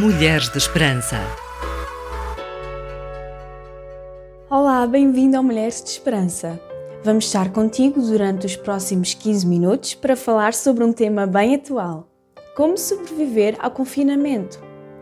Mulheres de Esperança. Olá, bem-vindo ao Mulheres de Esperança. Vamos estar contigo durante os próximos 15 minutos para falar sobre um tema bem atual: como sobreviver ao confinamento.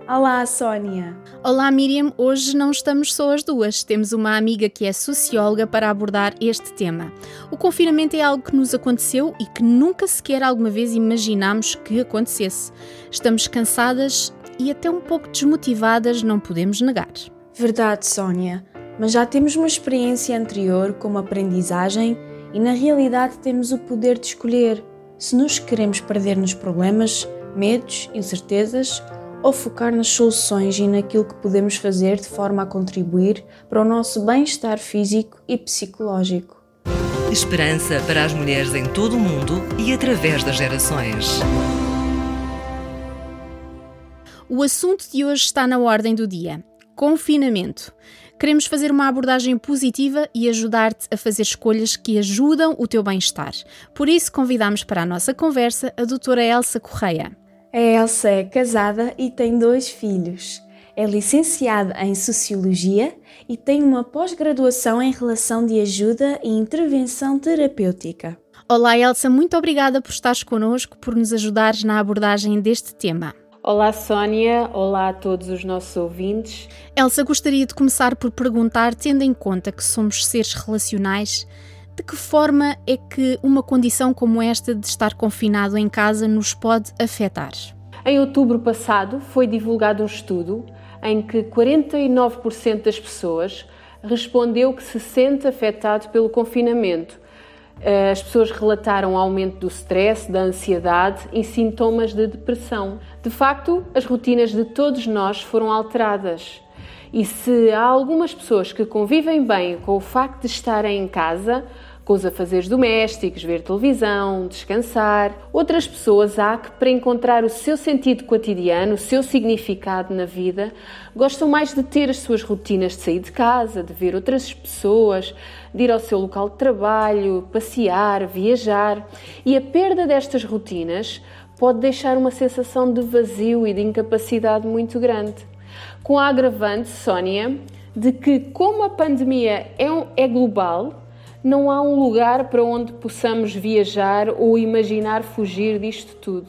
Olá, Sónia! Olá, Miriam! Hoje não estamos só as duas. Temos uma amiga que é socióloga para abordar este tema. O confinamento é algo que nos aconteceu e que nunca sequer alguma vez imaginámos que acontecesse. Estamos cansadas e até um pouco desmotivadas, não podemos negar. Verdade, Sónia. Mas já temos uma experiência anterior como aprendizagem e na realidade temos o poder de escolher se nos queremos perder nos problemas, medos, incertezas ou focar nas soluções e naquilo que podemos fazer de forma a contribuir para o nosso bem-estar físico e psicológico. Esperança para as mulheres em todo o mundo e através das gerações. O assunto de hoje está na ordem do dia: confinamento. Queremos fazer uma abordagem positiva e ajudar-te a fazer escolhas que ajudam o teu bem-estar. Por isso, convidamos para a nossa conversa a doutora Elsa Correia. A Elsa é casada e tem dois filhos. É licenciada em Sociologia e tem uma pós-graduação em Relação de Ajuda e Intervenção Terapêutica. Olá, Elsa, muito obrigada por estares connosco, por nos ajudares na abordagem deste tema. Olá, Sónia. Olá a todos os nossos ouvintes. Elsa, gostaria de começar por perguntar, tendo em conta que somos seres relacionais, de que forma é que uma condição como esta de estar confinado em casa nos pode afetar? Em outubro passado foi divulgado um estudo em que 49% das pessoas respondeu que se sente afetado pelo confinamento. Eh, as pessoas relataram aumento do stress, da ansiedade e sintomas de depressão. De facto, as rotinas de todos nós foram alteradas. E se há algumas pessoas que convivem bem com o facto de estarem em casa, com os afazeres domésticos, ver televisão, descansar. Outras pessoas há que, para encontrar o seu sentido cotidiano, o seu significado na vida, gostam mais de ter as suas rotinas de sair de casa, de ver outras pessoas, de ir ao seu local de trabalho, passear, viajar. E a perda destas rotinas pode deixar uma sensação de vazio e de incapacidade muito grande. Com a agravante, Sónia, de que, como a pandemia é, um, é global, não há um lugar para onde possamos viajar ou imaginar fugir disto tudo.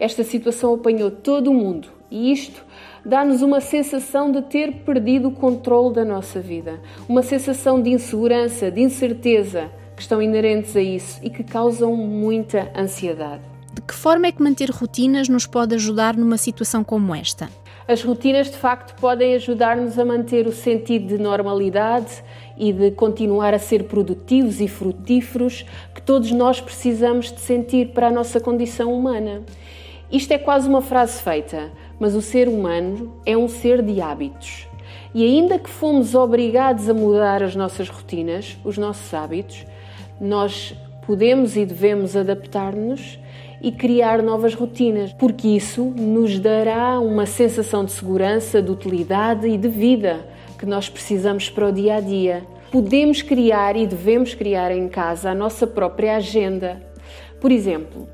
Esta situação apanhou todo o mundo e isto dá-nos uma sensação de ter perdido o controle da nossa vida, uma sensação de insegurança, de incerteza que estão inerentes a isso e que causam muita ansiedade. De que forma é que manter rotinas nos pode ajudar numa situação como esta? As rotinas de facto podem ajudar-nos a manter o sentido de normalidade e de continuar a ser produtivos e frutíferos que todos nós precisamos de sentir para a nossa condição humana. Isto é quase uma frase feita, mas o ser humano é um ser de hábitos. E ainda que fomos obrigados a mudar as nossas rotinas, os nossos hábitos, nós podemos e devemos adaptar-nos e criar novas rotinas, porque isso nos dará uma sensação de segurança, de utilidade e de vida que nós precisamos para o dia a dia. Podemos criar e devemos criar em casa a nossa própria agenda. Por exemplo,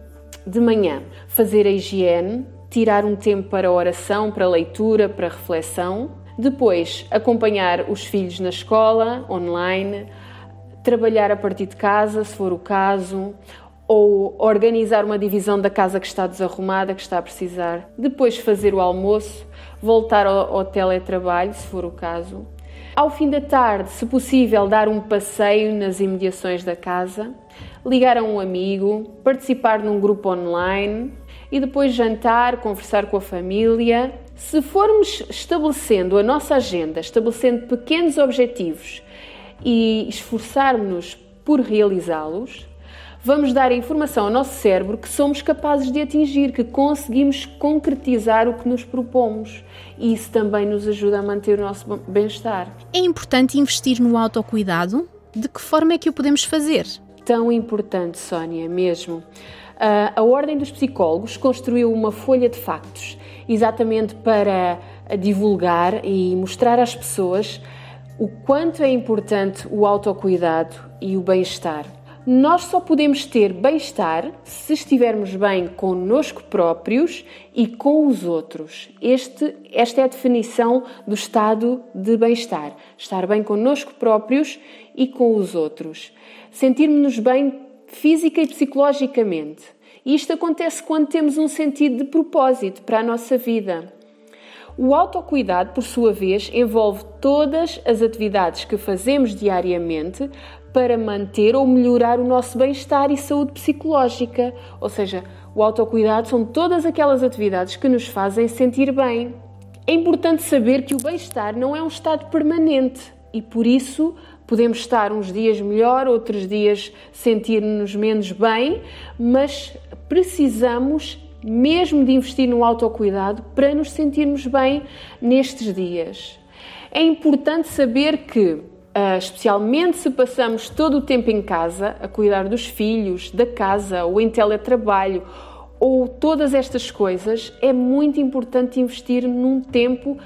de manhã, fazer a higiene, tirar um tempo para oração, para leitura, para reflexão. Depois, acompanhar os filhos na escola, online, trabalhar a partir de casa, se for o caso, ou organizar uma divisão da casa que está desarrumada, que está a precisar, depois fazer o almoço, voltar ao, ao teletrabalho, se for o caso. Ao fim da tarde, se possível, dar um passeio nas imediações da casa, ligar a um amigo, participar num grupo online e depois jantar, conversar com a família. Se formos estabelecendo a nossa agenda, estabelecendo pequenos objetivos e esforçarmos-nos por realizá-los, vamos dar a informação ao nosso cérebro que somos capazes de atingir, que conseguimos concretizar o que nos propomos. E isso também nos ajuda a manter o nosso bem-estar. É importante investir no autocuidado? De que forma é que o podemos fazer? Tão importante, Sónia, mesmo. Uh, a Ordem dos Psicólogos construiu uma folha de factos exatamente para divulgar e mostrar às pessoas o quanto é importante o autocuidado e o bem-estar Nós só podemos ter bem-estar se estivermos bem connosco próprios e com os outros. Este, esta é a definição do estado de bem-estar. Estar bem connosco próprios e com os outros. Sentirmos-nos bem física e psicologicamente. E isto acontece quando temos um sentido de propósito para a nossa vida. O autocuidado, por sua vez, envolve todas as atividades que fazemos diariamente para manter ou melhorar o nosso bem-estar e saúde psicológica. Ou seja, o autocuidado são todas aquelas atividades que nos fazem sentir bem. É importante saber que o bem-estar não é um estado permanente e por isso podemos estar uns dias melhor, outros dias sentir-nos menos bem, mas precisamos mesmo de investir no autocuidado para nos sentirmos bem nestes dias. É importante saber que, ah, especialmente se passamos todo o tempo em casa a cuidar dos filhos, da casa ou em teletrabalho ou todas estas coisas, é muito importante investir num tempo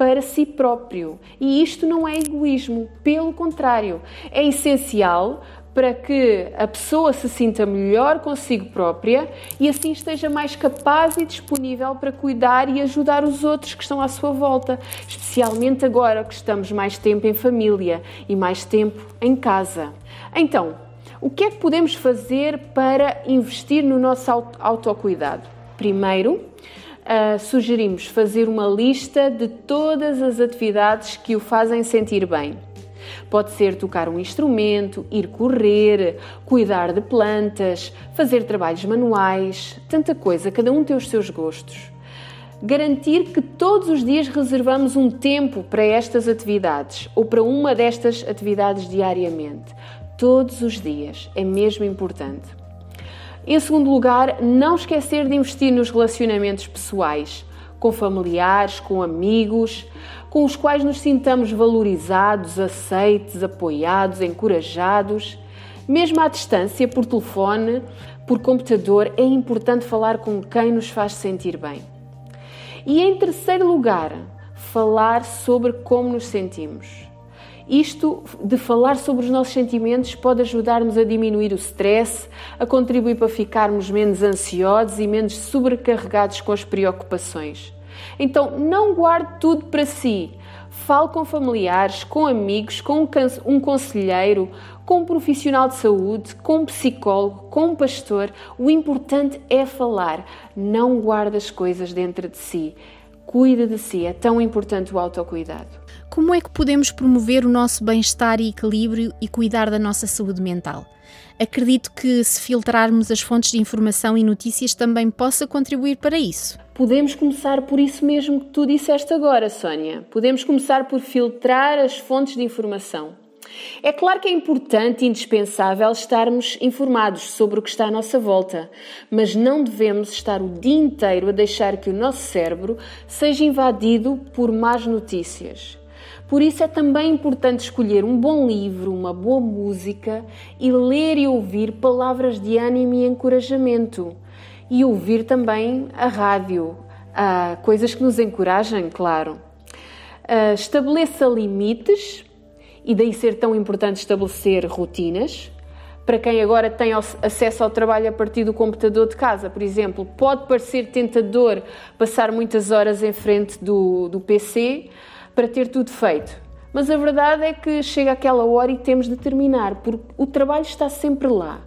para si próprio. E isto não é egoísmo, pelo contrário, é essencial para que a pessoa se sinta melhor consigo própria e assim esteja mais capaz e disponível para cuidar e ajudar os outros que estão à sua volta, especialmente agora que estamos mais tempo em família e mais tempo em casa. Então, o que é que podemos fazer para investir no nosso autocuidado? Primeiro, uh, sugerimos fazer uma lista de todas as atividades que o fazem sentir bem Pode ser tocar um instrumento, ir correr, cuidar de plantas, fazer trabalhos manuais, tanta coisa, cada um tem os seus gostos. Garantir que todos os dias reservamos um tempo para estas atividades ou para uma destas atividades diariamente. Todos os dias, é mesmo importante. Em segundo lugar, não esquecer de investir nos relacionamentos pessoais, com familiares, com amigos, com os quais nos sintamos valorizados, aceites, apoiados, encorajados. Mesmo à distância, por telefone, por computador, é importante falar com quem nos faz sentir bem. E em terceiro lugar, falar sobre como nos sentimos. Isto de falar sobre os nossos sentimentos pode ajudar-nos a diminuir o stress, a contribuir para ficarmos menos ansiosos e menos sobrecarregados com as preocupações. Então, não guarde tudo para si. Fale com familiares, com amigos, com um conselheiro, com um profissional de saúde, com um psicólogo, com um pastor. O importante é falar. Não guarde as coisas dentro de si. Cuide de si. É tão importante o autocuidado. Como é que podemos promover o nosso bem-estar e equilíbrio e cuidar da nossa saúde mental? Acredito que se filtrarmos as fontes de informação e notícias também possa contribuir para isso. Podemos começar por isso mesmo que tu disseste agora, Sónia. Podemos começar por filtrar as fontes de informação. É claro que é importante e indispensável estarmos informados sobre o que está à nossa volta, mas não devemos estar o dia inteiro a deixar que o nosso cérebro seja invadido por más notícias. Por isso é também importante escolher um bom livro, uma boa música e ler e ouvir palavras de ânimo e encorajamento. E ouvir também a rádio, uh, coisas que nos encorajem, claro. Uh, estabeleça limites e daí ser tão importante estabelecer rotinas. Para quem agora tem acesso ao trabalho a partir do computador de casa, por exemplo, pode parecer tentador passar muitas horas em frente do, do PC, para ter tudo feito. Mas a verdade é que chega aquela hora e temos de terminar, porque o trabalho está sempre lá.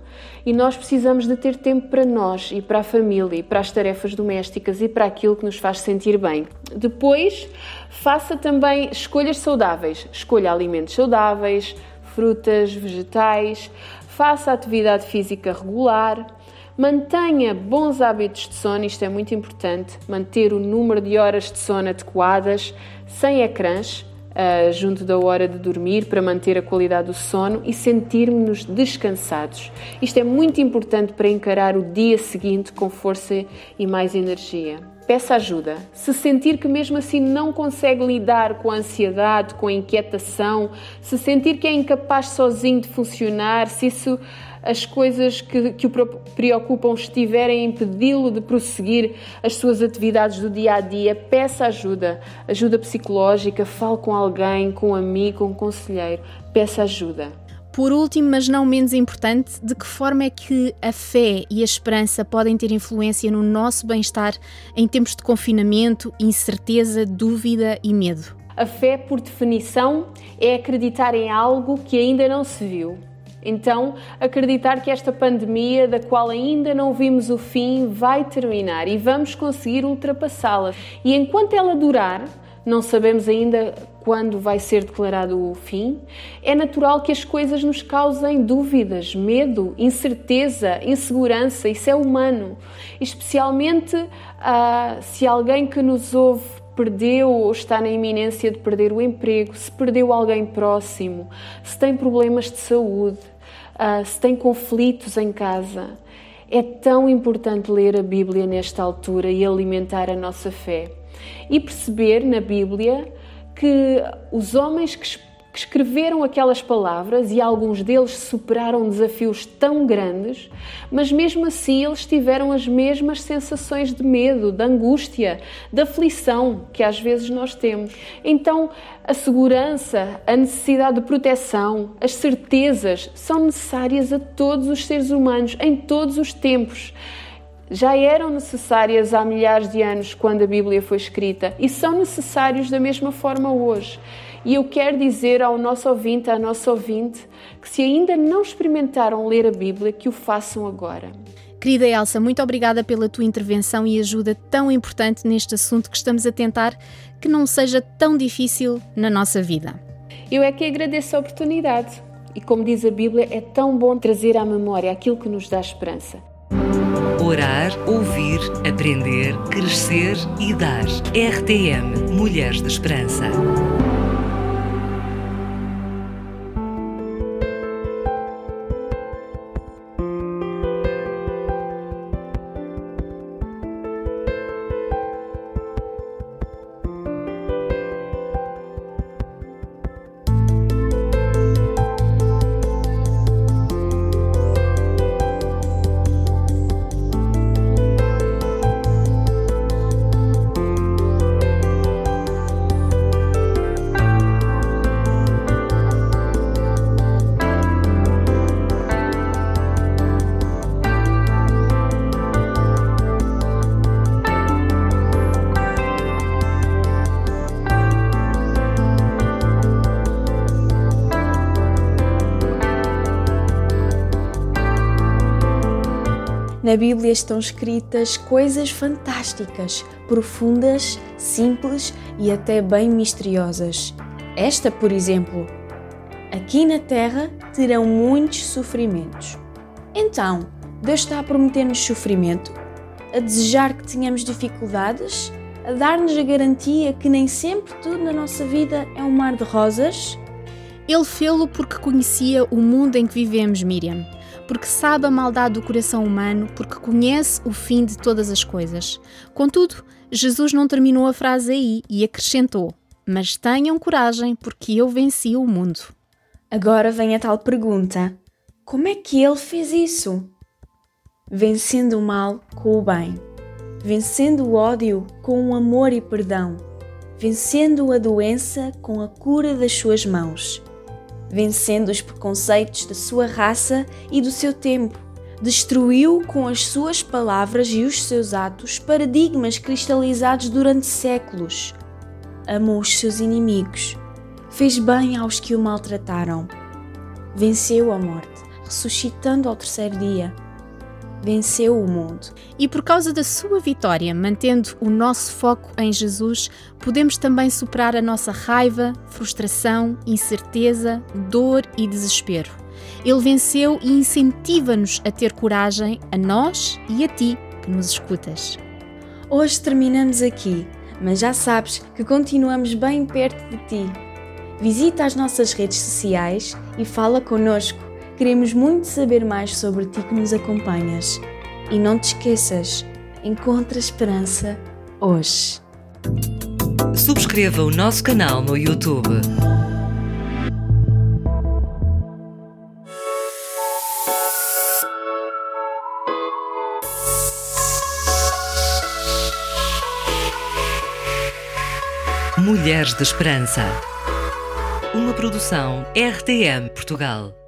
E nós precisamos de ter tempo para nós e para a família e para as tarefas domésticas e para aquilo que nos faz sentir bem. Depois, faça também escolhas saudáveis. Escolha alimentos saudáveis, frutas, vegetais, faça atividade física regular. Mantenha bons hábitos de sono, isto é muito importante, manter o número de horas de sono adequadas, sem ecrãs, uh, junto da hora de dormir, para manter a qualidade do sono e sentirmos-nos descansados. Isto é muito importante para encarar o dia seguinte com força e mais energia. Peça ajuda. Se sentir que mesmo assim não consegue lidar com a ansiedade, com a inquietação, se sentir que é incapaz sozinho de funcionar, se isso as coisas que, que o preocupam estiverem a impedi-lo de prosseguir as suas atividades do dia a dia, peça ajuda, ajuda psicológica, fale com alguém, com um amigo, com um conselheiro, peça ajuda. Por último, mas não menos importante, de que forma é que a fé e a esperança podem ter influência no nosso bem-estar em tempos de confinamento, incerteza, dúvida e medo? A fé, por definição, é acreditar em algo que ainda não se viu. Então, acreditar que esta pandemia, da qual ainda não vimos o fim, vai terminar e vamos conseguir ultrapassá-la. E enquanto ela durar, não sabemos ainda quando vai ser declarado o fim, é natural que as coisas nos causem dúvidas, medo, incerteza, insegurança. Isso é humano. Especialmente uh, se alguém que nos ouve perdeu ou está na iminência de perder o emprego, se perdeu alguém próximo, se tem problemas de saúde, uh, se tem conflitos em casa. É tão importante ler a Bíblia nesta altura e alimentar a nossa fé. E perceber na Bíblia que os homens que que escreveram aquelas palavras e alguns deles superaram desafios tão grandes, mas mesmo assim eles tiveram as mesmas sensações de medo, de angústia, de aflição que às vezes nós temos. Então, a segurança, a necessidade de proteção, as certezas são necessárias a todos os seres humanos em todos os tempos já eram necessárias há milhares de anos quando a Bíblia foi escrita e são necessários da mesma forma hoje. E eu quero dizer ao nosso ouvinte, à nossa ouvinte, que se ainda não experimentaram ler a Bíblia, que o façam agora. Querida Elsa, muito obrigada pela tua intervenção e ajuda tão importante neste assunto que estamos a tentar que não seja tão difícil na nossa vida. Eu é que agradeço a oportunidade. E como diz a Bíblia, é tão bom trazer à memória aquilo que nos dá esperança. Orar, ouvir, aprender, crescer e dar. RTM Mulheres de Esperança. Na Bíblia estão escritas coisas fantásticas, profundas, simples e até bem misteriosas. Esta, por exemplo: Aqui na terra terão muitos sofrimentos. Então, Deus está a prometer-nos sofrimento, a desejar que tenhamos dificuldades, a dar-nos a garantia que nem sempre tudo na nossa vida é um mar de rosas? Ele fê-lo porque conhecia o mundo em que vivemos, Miriam porque sabe a maldade do coração humano, porque conhece o fim de todas as coisas. Contudo, Jesus não terminou a frase aí e acrescentou: Mas tenham coragem, porque eu venci o mundo. Agora vem a tal pergunta: como é que ele fez isso? Vencendo o mal com o bem, vencendo o ódio com o amor e perdão, vencendo a doença com a cura das suas mãos vencendo os preconceitos da sua raça e do seu tempo. Destruiu com as suas palavras e os seus atos paradigmas cristalizados durante séculos. Amou os seus inimigos. Fez bem aos que o maltrataram. Venceu a morte, ressuscitando ao terceiro dia venceu o mundo. E por causa da sua vitória, mantendo o nosso foco em Jesus, podemos também superar a nossa raiva, frustração, incerteza, dor e desespero. Ele venceu e incentiva-nos a ter coragem a nós e a ti que nos escutas. Hoje terminamos aqui, mas já sabes que continuamos bem perto de ti. Visita as nossas redes sociais e fala connosco Queremos muito saber mais sobre ti que nos acompanhas. E não te esqueças, encontra esperança hoje. Subscreva o nosso canal no YouTube. Mulheres de Esperança. Uma produção RTM Portugal.